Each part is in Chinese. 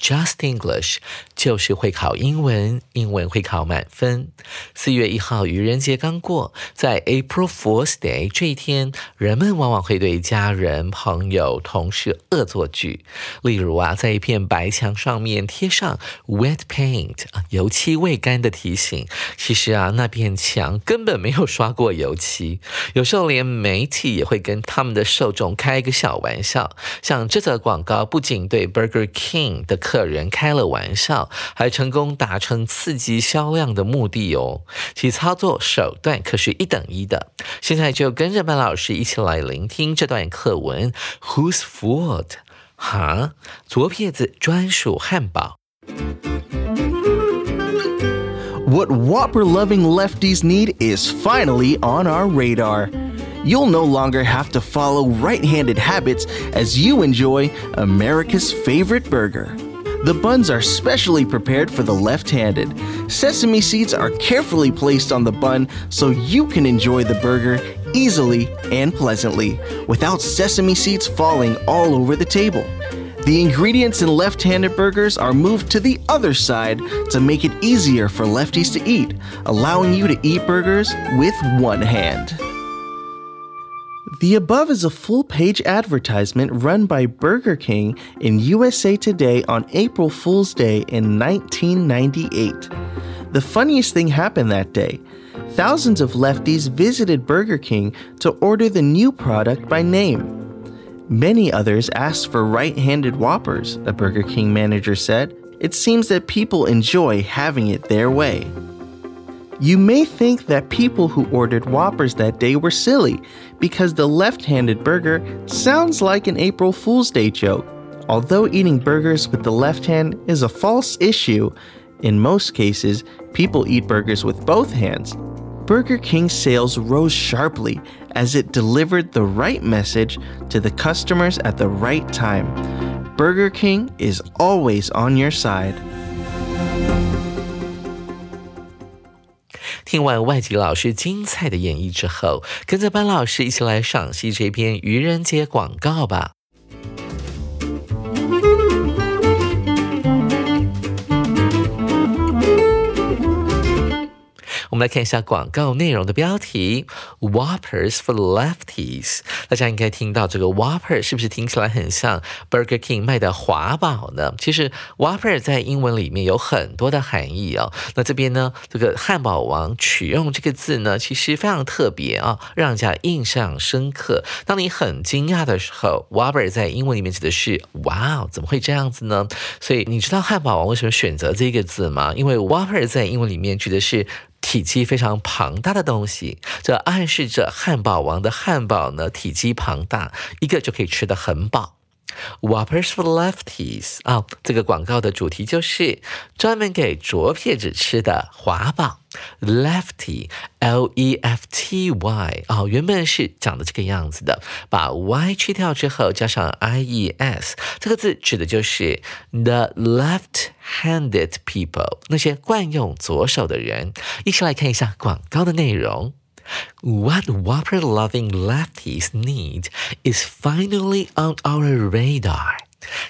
Just English 就是会考英文，英文会考满分。四月一号愚人节刚过，在 April Fool's Day 这一天，人们往往会对家人、朋友、同事恶作剧。例如啊，在一片白墙上面贴上 wet paint 啊，油漆未干的提醒。其实啊，那片墙根本没有刷过油漆。有时候连媒体也会跟他们的受众开一个小玩笑，像这则广告不仅对 Burger King 的。客人开了玩笑，还成功达成刺激销量的目的哦。其操作手段可是一等一的。现在就跟着班老师一起来聆听这段课文。Who's fault？哈，左撇子专属汉堡。What Whopper loving lefties need is finally on our radar. You'll no longer have to follow right handed habits as you enjoy America's favorite burger. The buns are specially prepared for the left handed. Sesame seeds are carefully placed on the bun so you can enjoy the burger easily and pleasantly without sesame seeds falling all over the table. The ingredients in left handed burgers are moved to the other side to make it easier for lefties to eat, allowing you to eat burgers with one hand. The above is a full page advertisement run by Burger King in USA Today on April Fool's Day in 1998. The funniest thing happened that day. Thousands of lefties visited Burger King to order the new product by name. Many others asked for right handed Whoppers, a Burger King manager said. It seems that people enjoy having it their way. You may think that people who ordered Whoppers that day were silly because the left handed burger sounds like an April Fool's Day joke. Although eating burgers with the left hand is a false issue, in most cases, people eat burgers with both hands. Burger King's sales rose sharply as it delivered the right message to the customers at the right time. Burger King is always on your side. 听完外籍老师精彩的演绎之后，跟着班老师一起来赏析这篇愚人节广告吧。们来看一下广告内容的标题：Whoppers for Lefties。大家应该听到这个 Whopper 是不是听起来很像 Burger King 卖的华堡呢？其实 Whopper 在英文里面有很多的含义哦。那这边呢，这个汉堡王取用这个字呢，其实非常特别啊，让人家印象深刻。当你很惊讶的时候，Whopper 在英文里面指的是哇哦，怎么会这样子呢？所以你知道汉堡王为什么选择这个字吗？因为 Whopper 在英文里面指的是。体积非常庞大的东西，这暗示着汉堡王的汉堡呢体积庞大，一个就可以吃得很饱。Whoppers for lefties 啊，这个广告的主题就是专门给左撇子吃的华堡。Lefty，L E F T Y 啊，原本是长的这个样子的，把 Y 去掉之后加上 I E S，这个字指的就是 the left-handed people，那些惯用左手的人。一起来看一下广告的内容。What Whopper loving lefties need is finally on our radar.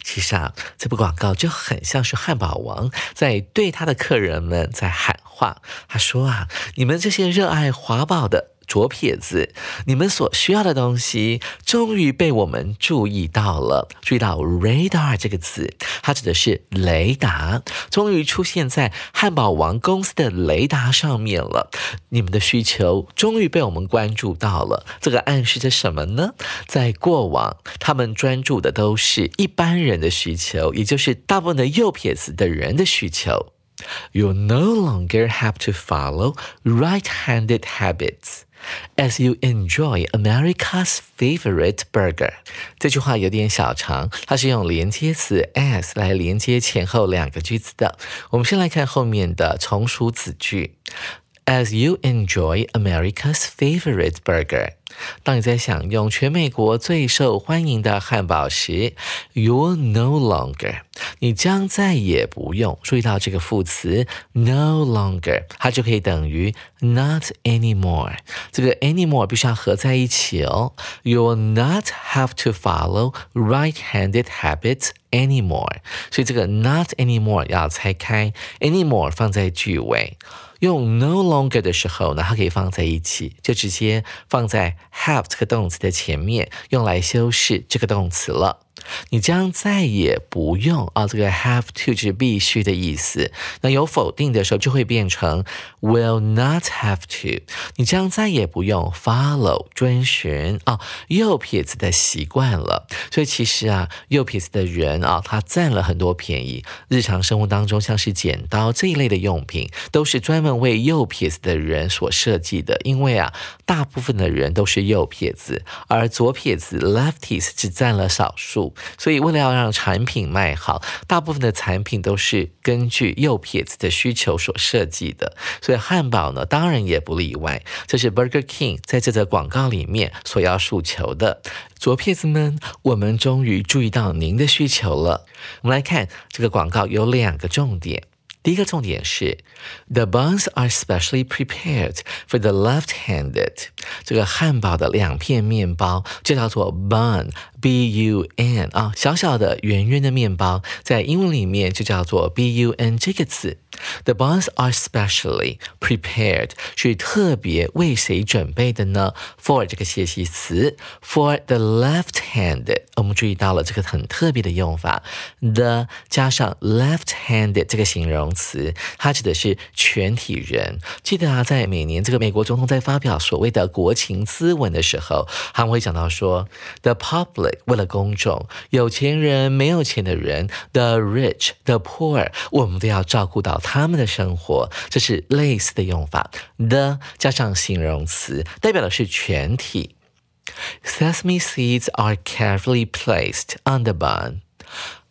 其实啊，这部广告就很像是汉堡王在对他的客人们在喊话。他说啊，你们这些热爱华堡的。左撇子，你们所需要的东西终于被我们注意到了。注意到 radar 这个词，它指的是雷达，终于出现在汉堡王公司的雷达上面了。你们的需求终于被我们关注到了。这个暗示着什么呢？在过往，他们专注的都是一般人的需求，也就是大部分的右撇子的人的需求。You no longer have to follow right-handed habits as you enjoy America's favorite burger。这句话有点小长，它是用连接词 as 来连接前后两个句子的。我们先来看后面的从属子句。As you enjoy America's favorite burger，当你在享用全美国最受欢迎的汉堡时，you'll no longer，你将再也不用注意到这个副词 no longer，它就可以等于 not anymore。这个 anymore 必须要合在一起哦。You'll not have to follow right-handed habits anymore。所以这个 not anymore 要拆开，anymore 放在句尾。 用 no longer 的时候呢，它可以放在一起，就直接放在 have 这个动词的前面，用来修饰这个动词了。你将再也不用啊，这个 have to 是必须的意思。那有否定的时候，就会变成 will not have to。你将再也不用 follow 遵循啊右撇子的习惯了。所以其实啊，右撇子的人啊，他占了很多便宜。日常生活当中，像是剪刀这一类的用品，都是专门为右撇子的人所设计的。因为啊，大部分的人都是右撇子，而左撇子 lefties 只占了少数。所以，为了要让产品卖好，大部分的产品都是根据右撇子的需求所设计的。所以，汉堡呢，当然也不例外。这是 Burger King 在这则广告里面所要诉求的。左撇子们，我们终于注意到您的需求了。我们来看这个广告有两个重点。第一个重点是，the buns are specially prepared for the left-handed。这个汉堡的两片面包就叫做 bun b u n 啊，小小的圆圆的面包，在英文里面就叫做 b u n 这个词。The buns are specially prepared，是特别为谁准备的呢？For 这个介系词，for the left hand，。我们注意到了这个很特别的用法，the 加上 left-handed 这个形容词，它指的是全体人。记得啊，在每年这个美国总统在发表所谓的国情咨文的时候，他们会讲到说，the public 为了公众，有钱人、没有钱的人，the rich、the poor，我们都要照顾到。他们的生活，这是类似的用法。the 加上形容词，代表的是全体。Sesame seeds are carefully placed on the bun。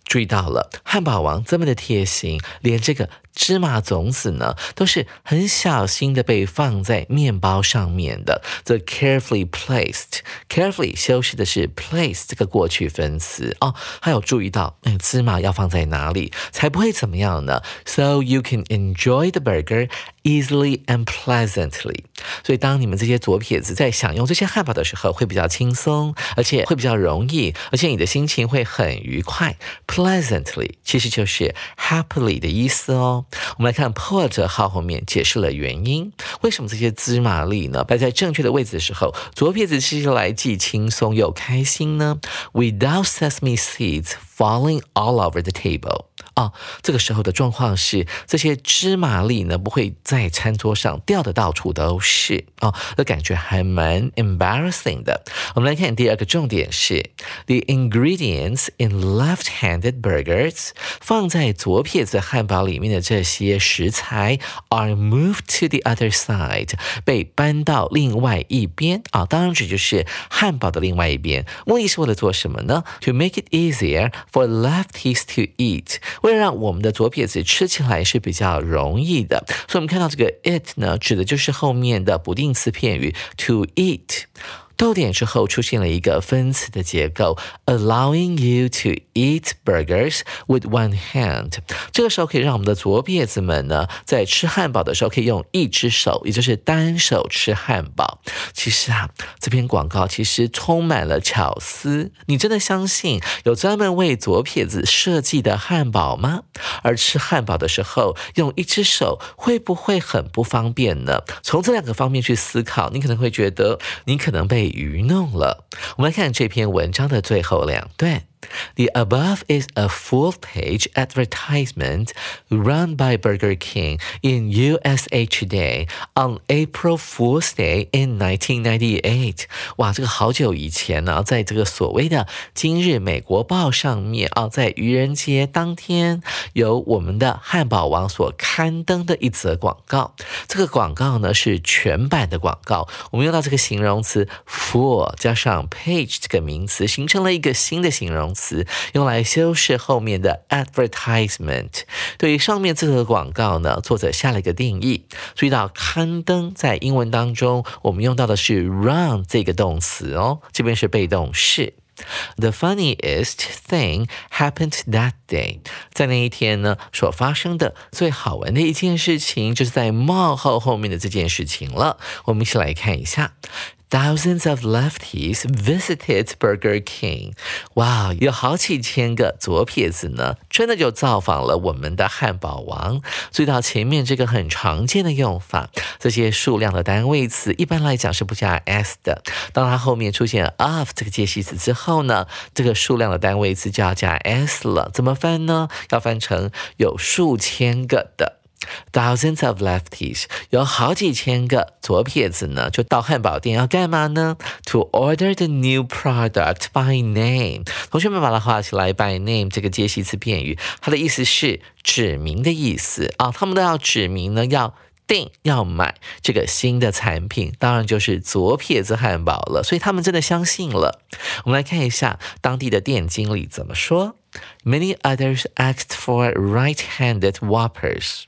注意到了，汉堡王这么的贴心，连这个。芝麻种子呢，都是很小心的被放在面包上面的。The carefully placed，carefully 修饰的是 place 这个过去分词哦。还有注意到，哎，芝麻要放在哪里才不会怎么样呢？So you can enjoy the burger easily and pleasantly。所以当你们这些左撇子在享用这些汉堡的时候，会比较轻松，而且会比较容易，而且你的心情会很愉快。Pleasantly 其实就是 happily 的意思哦。我们来看 put 号后面解释了原因，为什么这些芝麻粒呢摆在正确的位置的时候，左撇子吃起来既轻松又开心呢？Without sesame seeds falling all over the table。啊，这个时候的状况是，这些芝麻粒呢不会在餐桌上掉的到处都是啊，那感觉还蛮 embarrassing 的。我们来看第二个重点是，the ingredients in left-handed burgers 放在左撇子汉堡里面的这些食材 are moved to the other side 被搬到另外一边啊，当然这就是汉堡的另外一边。目的是为了做什么呢？To make it easier for lefties to eat。 这让我们的左撇子吃起来是比较容易的，所以我们看到这个 it 呢，指的就是后面的不定词片语 to eat。逗点之后出现了一个分词的结构，allowing you to eat burgers with one hand。这个时候可以让我们的左撇子们呢，在吃汉堡的时候可以用一只手，也就是单手吃汉堡。其实啊，这篇广告其实充满了巧思。你真的相信有专门为左撇子设计的汉堡吗？而吃汉堡的时候用一只手会不会很不方便呢？从这两个方面去思考，你可能会觉得你可能被愚弄了。我们来看这篇文章的最后两段。The above is a full-page advertisement run by Burger King in USA Today on April Fool's Day in 1998。哇，这个好久以前呢，在这个所谓的《今日美国报》上面啊，在愚人节当天，由我们的汉堡王所刊登的一则广告。这个广告呢是全版的广告，我们用到这个形容词 full 加上 page 这个名词，形成了一个新的形容。词用来修饰后面的 advertisement。对于上面这个广告呢，作者下了一个定义。注意到刊登在英文当中，我们用到的是 run 这个动词哦，这边是被动式。The funniest thing happened that day。在那一天呢，所发生的最好玩的一件事情，就是在冒号后面的这件事情了。我们一起来看一下。Thousands of lefties visited Burger King。哇，有好几千个左撇子呢，真的就造访了我们的汉堡王。注意到前面这个很常见的用法，这些数量的单位词一般来讲是不加 s 的。当它后面出现 of 这个介系词之后呢，这个数量的单位词就要加 s 了。怎么翻呢？要翻成有数千个的。Thousands of lefties，有好几千个左撇子呢，就到汉堡店要干嘛呢？To order the new product by name。同学们把它画起来，by name 这个介系词片语，它的意思是指明的意思啊。他们都要指明呢，要订要买这个新的产品，当然就是左撇子汉堡了。所以他们真的相信了。我们来看一下当地的店经理怎么说。Many others asked for right-handed Whoppers。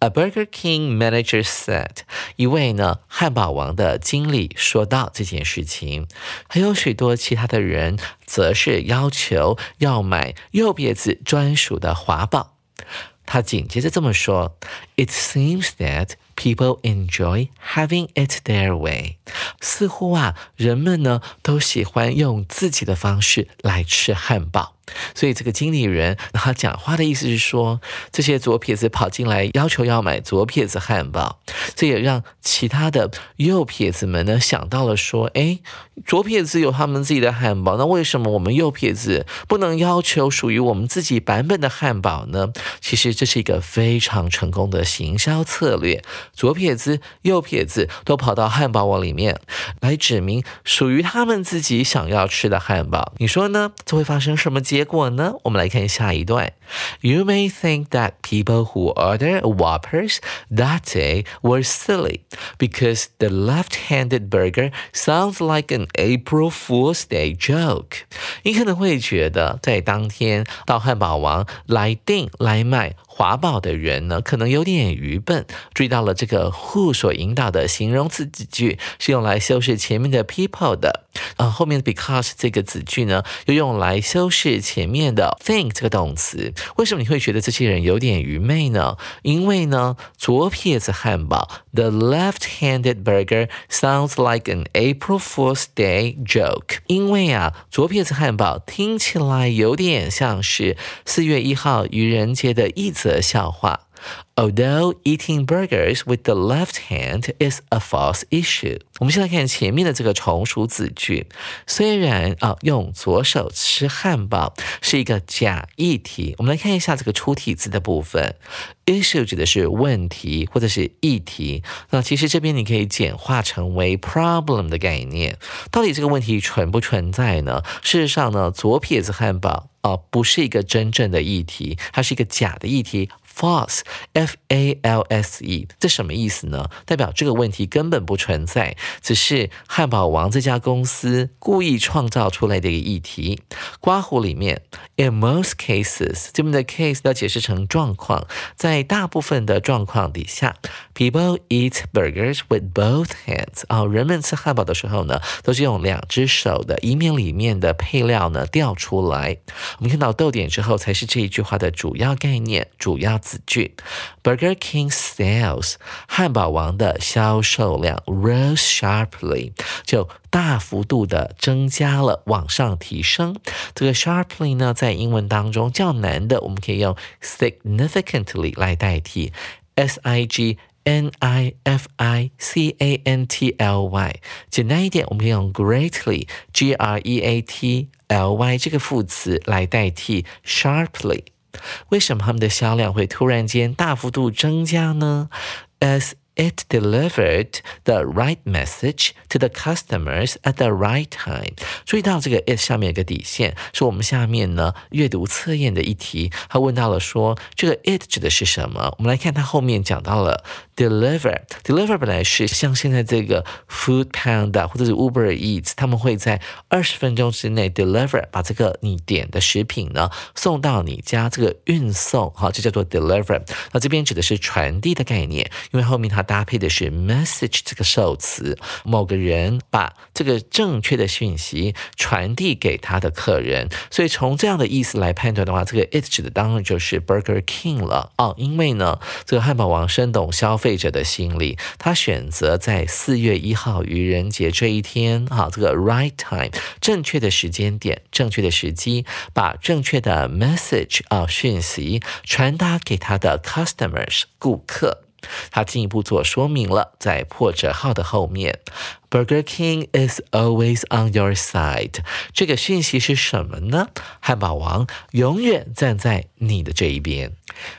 A Burger King manager said，一位呢汉堡王的经理说到这件事情，还有许多其他的人则是要求要买右撇子专属的华堡。他紧接着这么说：“It seems that people enjoy having it their way。”似乎啊，人们呢都喜欢用自己的方式来吃汉堡。所以这个经理人 他讲话的意思是说，这些左撇子跑进来要求要买左撇子汉堡，这也让其他的右撇子们呢想到了说，哎，左撇子有他们自己的汉堡，那为什么我们右撇子不能要求属于我们自己版本的汉堡呢？其实这是一个非常成功的行销策略，左撇子、右撇子都跑到汉堡王里面面来指明属于他们自己想要吃的汉堡，你说呢？这会发生什么？结果呢？我们来看下一段。You may think that people who order Whoppers that day were silly because the left-handed burger sounds like an April Fool's Day joke。你可能会觉得，在当天到汉堡王来订来买。华宝的人呢，可能有点愚笨。注意到了这个 who 所引导的形容词子句是用来修饰前面的 people 的，啊，后面的 because 这个子句呢，又用来修饰前面的 think 这个动词。 为什么你会觉得这些人有点愚昧呢？因为呢，左撇子汉堡 the left-handed burger sounds like an April Fool's Day joke。因为啊，左撇子汉堡听起来有点像是四月一号愚人节的一则。笑话。Although eating burgers with the left hand is a false issue，我们先来看前面的这个从属子句。虽然啊，用左手吃汉堡是一个假议题，我们来看一下这个出题字的部分。Issue 指的是问题或者是议题，那其实这边你可以简化成为 problem 的概念。到底这个问题存不存在呢？事实上呢，左撇子汉堡啊，不是一个真正的议题，它是一个假的议题。False，F A L S E，这什么意思呢？代表这个问题根本不存在，只是汉堡王这家公司故意创造出来的一个议题。刮胡里面 In most cases，这边的 case 要解释成状况，在大部分的状况底下，people eat burgers with both hands。啊，人们吃汉堡的时候呢，都是用两只手的，以免里面的配料呢掉出来。我们看到逗点之后，才是这一句话的主要概念、主要子句。Burger King sales，汉堡王的销售量 rose sharply，就大幅度的增加了，往上提升。这个 sharply 呢，在英文当中较难的，我们可以用 significantly 来代替，s i g n i f i c a n t l y。简单一点，我们可以用 greatly，g r e a t l y 这个副词来代替 sharply。为什么他们的销量会突然间大幅度增加呢？As It delivered the right message to the customers at the right time。注意到这个 it 下面有个底线，是我们下面呢阅读测验的一题。他问到了说，这个 it 指的是什么？我们来看他后面讲到了 deliver。deliver 本来是像现在这个 Food Panda 或者是 Uber Eats，他们会在二十分钟之内 deliver 把这个你点的食品呢送到你家。这个运送哈，就叫做 deliver。那这边指的是传递的概念，因为后面它。搭配的是 message 这个受词，某个人把这个正确的讯息传递给他的客人，所以从这样的意思来判断的话，这个 it 指的当然就是 Burger King 了哦，因为呢，这个汉堡王深懂消费费者的心理，他选择在四月一号愚人节这一天，哈，这个 right time 正确的时间点、正确的时机，把正确的 message 啊讯息传达给他的 customers 顾客。他进一步做说明了，在破折号的后面，Burger King is always on your side。这个讯息是什么呢？汉堡王永远站在你的这一边。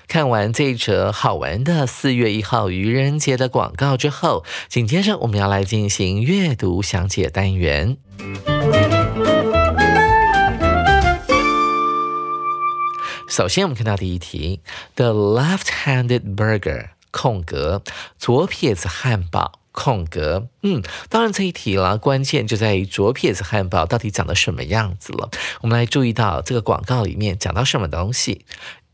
看完这一则好玩的四月一号愚人节的广告之后，紧接着我们要来进行阅读详解单元。首先，我们看到第一题：The left-handed burger。空格，左撇子汉堡，空格，嗯，当然这一题了，关键就在于左撇子汉堡到底长得什么样子了。我们来注意到这个广告里面讲到什么东西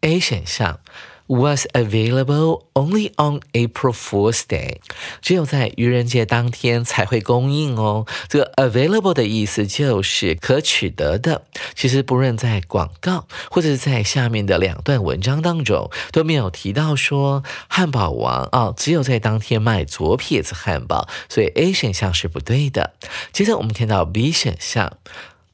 ？A 选项。Was available only on April Fool's Day，只有在愚人节当天才会供应哦。这个 available 的意思就是可取得的。其实不论在广告或者是在下面的两段文章当中都没有提到说汉堡王啊，只有在当天卖左撇子汉堡，所以 A 选项是不对的。接着我们看到 B 选项。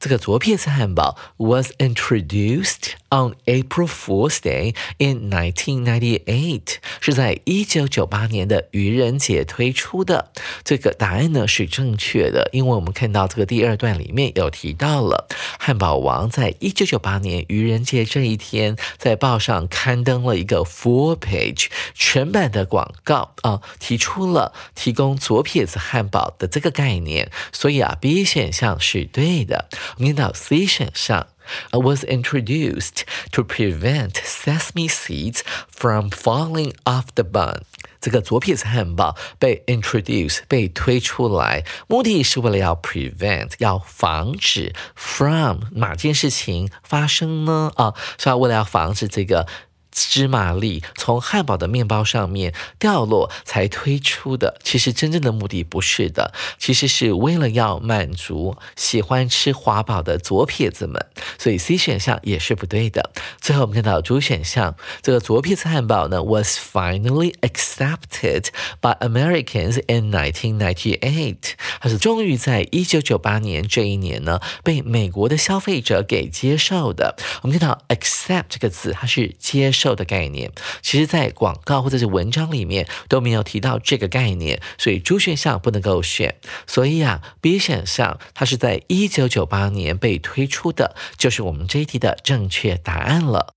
这个左撇子汉堡 was introduced on April Fool's Day in 1998，是在一九九八年的愚人节推出的。这个答案呢是正确的，因为我们看到这个第二段里面有提到了汉堡王在一九九八年愚人节这一天在报上刊登了一个 full page 全版的广告啊，提出了提供左撇子汉堡的这个概念，所以啊 B 选项是对的。我们看到 C 选项，was introduced to prevent sesame seeds from falling off the bun。这个左撇子汉堡被 introduce 被推出来，目的是为了要 prevent 要防止 from 哪件事情发生呢？啊，是要为了要防止这个。 芝麻粒从汉堡的面包上面掉落才推出的，其实真正的目的不是的，其实是为了要满足喜欢吃华堡的左撇子们，所以 C 选项也是不对的。最后我们看到主选项，这个左撇子汉堡呢，was finally accepted by Americans in 1998，它是终于在一九九八年这一年呢被美国的消费者给接受的。我们看到 accept 这个字，它是接受。售的概念，其实在广告或者是文章里面都没有提到这个概念，所以主选项不能够选。所以啊，B 选项它是在一九九八年被推出的，就是我们这一题的正确答案了。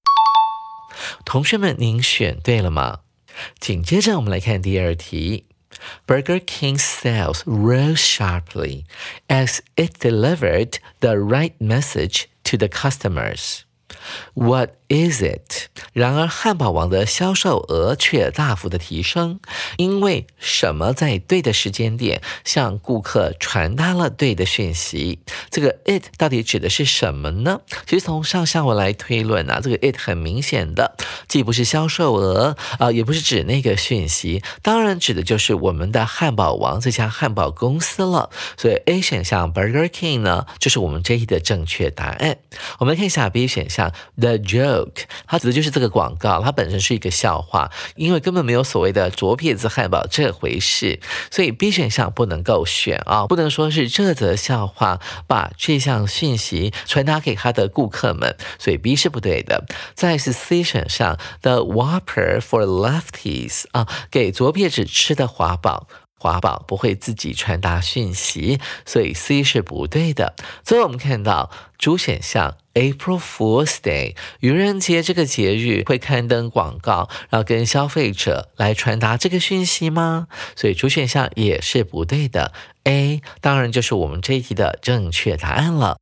同学们，您选对了吗？紧接着我们来看第二题：Burger King sales rose sharply as it delivered the right message to the customers. What Visit，然而汉堡王的销售额却大幅的提升，因为什么在对的时间点向顾客传达了对的讯息？这个 it 到底指的是什么呢？其实从上下文来推论啊，这个 it 很明显的既不是销售额啊，也不是指那个讯息，当然指的就是我们的汉堡王这家汉堡公司了。所以 A 选项 Burger King 呢，就是我们这一的正确答案。我们来看一下 B 选项 The Joe 它指的就是这个广告，它本身是一个笑话，因为根本没有所谓的左撇子汉堡这回事，所以 B 选项不能够选啊，不能说是这则笑话把这项讯息传达给他的顾客们，所以 B 是不对的。再是 C 选项 The Whopper for Lefties 啊，给左撇子吃的华堡。华宝不会自己传达讯息，所以 C 是不对的。最后我们看到主选项 April Fool's Day，愚人节这个节日会刊登广告，然后跟消费者来传达这个讯息吗？所以主选项也是不对的。A 当然就是我们这一题的正确答案了。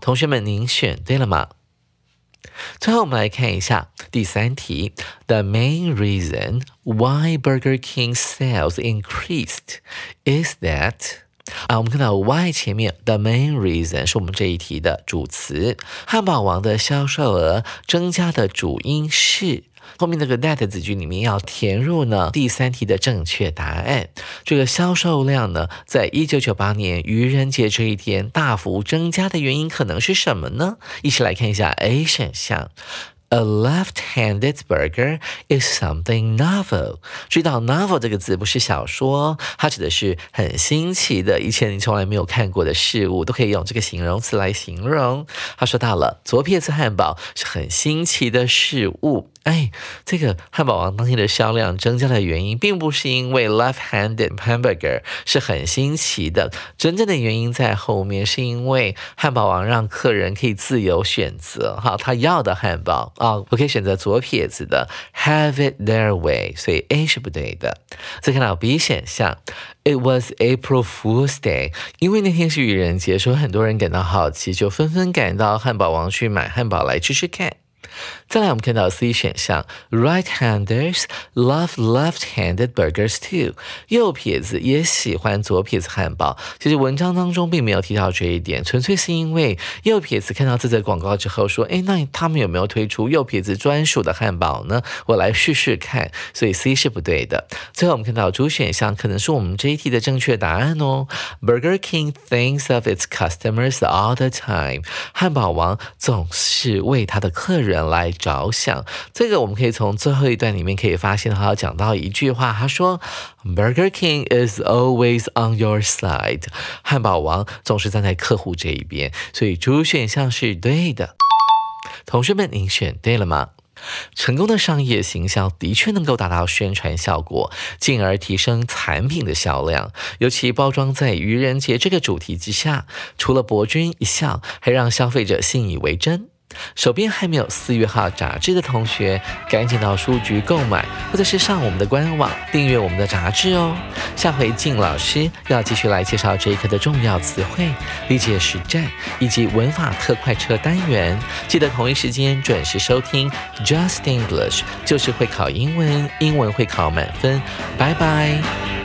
同学们，您选对了吗？最后，我们来看一下第三题。The main reason why Burger King sales increased is that 啊，我们看到 why 前面 the main reason 是我们这一题的主词，汉堡王的销售额增加的主因是。后面那个 that 子句里面要填入呢第三题的正确答案。这个销售量呢，在一九九八年愚人节这一天大幅增加的原因可能是什么呢？一起来看一下 A 选项。A left-handed burger is something novel。注意到 novel 这个字不是小说，它指的是很新奇的，以前你从来没有看过的事物，都可以用这个形容词来形容。他说到了左撇子汉堡是很新奇的事物。哎，这个汉堡王当天的销量增加的原因，并不是因为 left-handed hamburger 是很新奇的，真正的原因在后面，是因为汉堡王让客人可以自由选择，哈，他要的汉堡啊，我可以选择左撇子的，have it their way，所以 A 是不对的。再看到 B 选项，It was April Fool's Day，因为那天是愚人节，所以很多人感到好奇，就纷纷赶到汉堡王去买汉堡来吃吃看。再来，我们看到 C 选项，Right-handers love left-handed burgers too。右撇子也喜欢左撇子汉堡。其实文章当中并没有提到这一点，纯粹是因为右撇子看到这则广告之后说：“哎，那他们有没有推出右撇子专属的汉堡呢？我来试试看。”所以 C 是不对的。最后我们看到主选项可能是我们这一题的正确答案哦。Burger King thinks of its customers all the time。汉堡王总是为他的客人人。来着想，这个我们可以从最后一段里面可以发现，他讲到一句话，他说：“Burger King is always on your side。”汉堡王总是站在客户这一边，所以主选项是对的。同学们，您选对了吗？成功的商业行销的确能够达到宣传效果，进而提升产品的销量。尤其包装在愚人节这个主题之下，除了博君一笑，还让消费者信以为真。手边还没有四月号杂志的同学，赶紧到书局购买，或者是上我们的官网订阅我们的杂志哦。下回静老师要继续来介绍这一课的重要词汇、理解实战以及文法特快车单元。记得同一时间准时收听 Just English，就是会考英文，英文会考满分。拜拜。